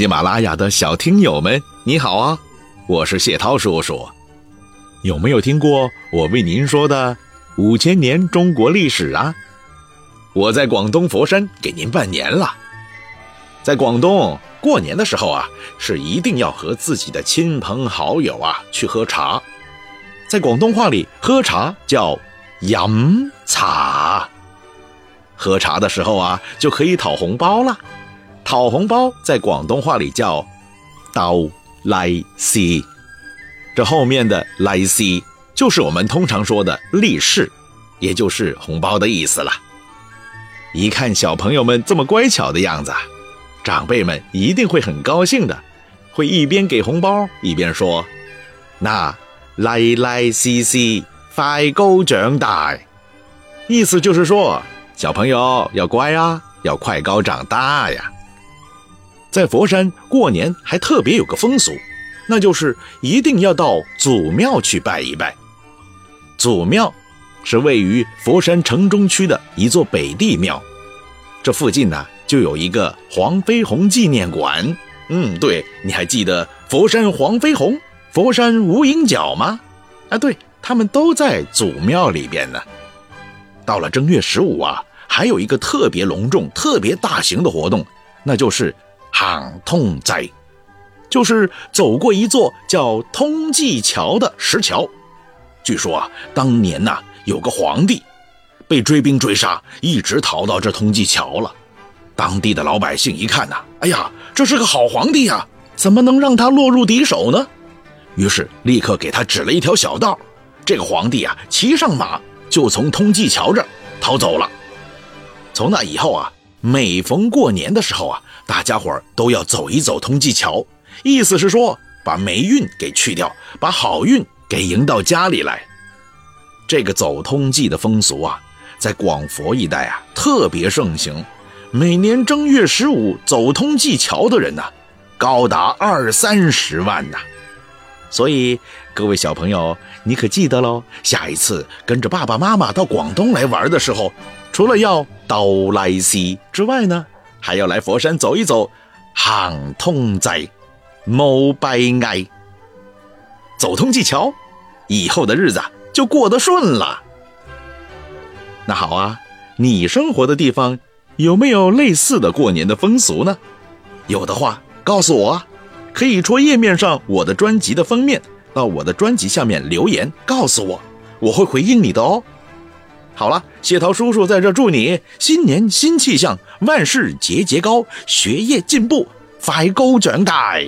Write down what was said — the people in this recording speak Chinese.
喜马拉雅的小听友们，你好啊！我是谢涛叔叔。有没有听过我为您说的五千年中国历史啊？我在广东佛山给您拜年了。在广东过年的时候啊，是一定要和自己的亲朋好友啊去喝茶。在广东话里，喝茶叫饮茶。喝茶的时候啊，就可以讨红包了。讨红包在广东话里叫“刀来西”，这后面的“来西”就是我们通常说的利是，也就是红包的意思了。一看小朋友们这么乖巧的样子，长辈们一定会很高兴的，会一边给红包一边说：“那来来西西，快高长大。”意思就是说，小朋友要乖啊，要快高长大呀。在佛山过年还特别有个风俗，那就是一定要到祖庙去拜一拜。祖庙是位于佛山城中区的一座北帝庙，这附近呢就有一个黄飞鸿纪念馆。嗯，对，你还记得佛山黄飞鸿、佛山无影脚吗？啊，对，他们都在祖庙里边呢。到了正月十五啊，还有一个特别隆重、特别大型的活动，那就是。行通斋，就是走过一座叫通济桥的石桥。据说啊，当年呐有个皇帝被追兵追杀，一直逃到这通济桥了。当地的老百姓一看呐，哎呀，这是个好皇帝呀，怎么能让他落入敌手呢？于是立刻给他指了一条小道。这个皇帝啊，骑上马就从通济桥这逃走了。从那以后啊。每逢过年的时候啊，大家伙都要走一走通济桥，意思是说把霉运给去掉，把好运给迎到家里来。这个走通济的风俗啊，在广佛一带啊特别盛行。每年正月十五走通济桥的人呐，高达二三十万呐。所以各位小朋友，你可记得喽？下一次跟着爸爸妈妈到广东来玩的时候。除了要到来西之外呢，还要来佛山走一走，行通在某拜爱，走通济桥，以后的日子就过得顺了。那好啊，你生活的地方有没有类似的过年的风俗呢？有的话告诉我，可以戳页面上我的专辑的封面，到我的专辑下面留言告诉我，我会回应你的哦。好了，谢涛叔叔在这祝你新年新气象，万事节节高，学业进步，发高长大。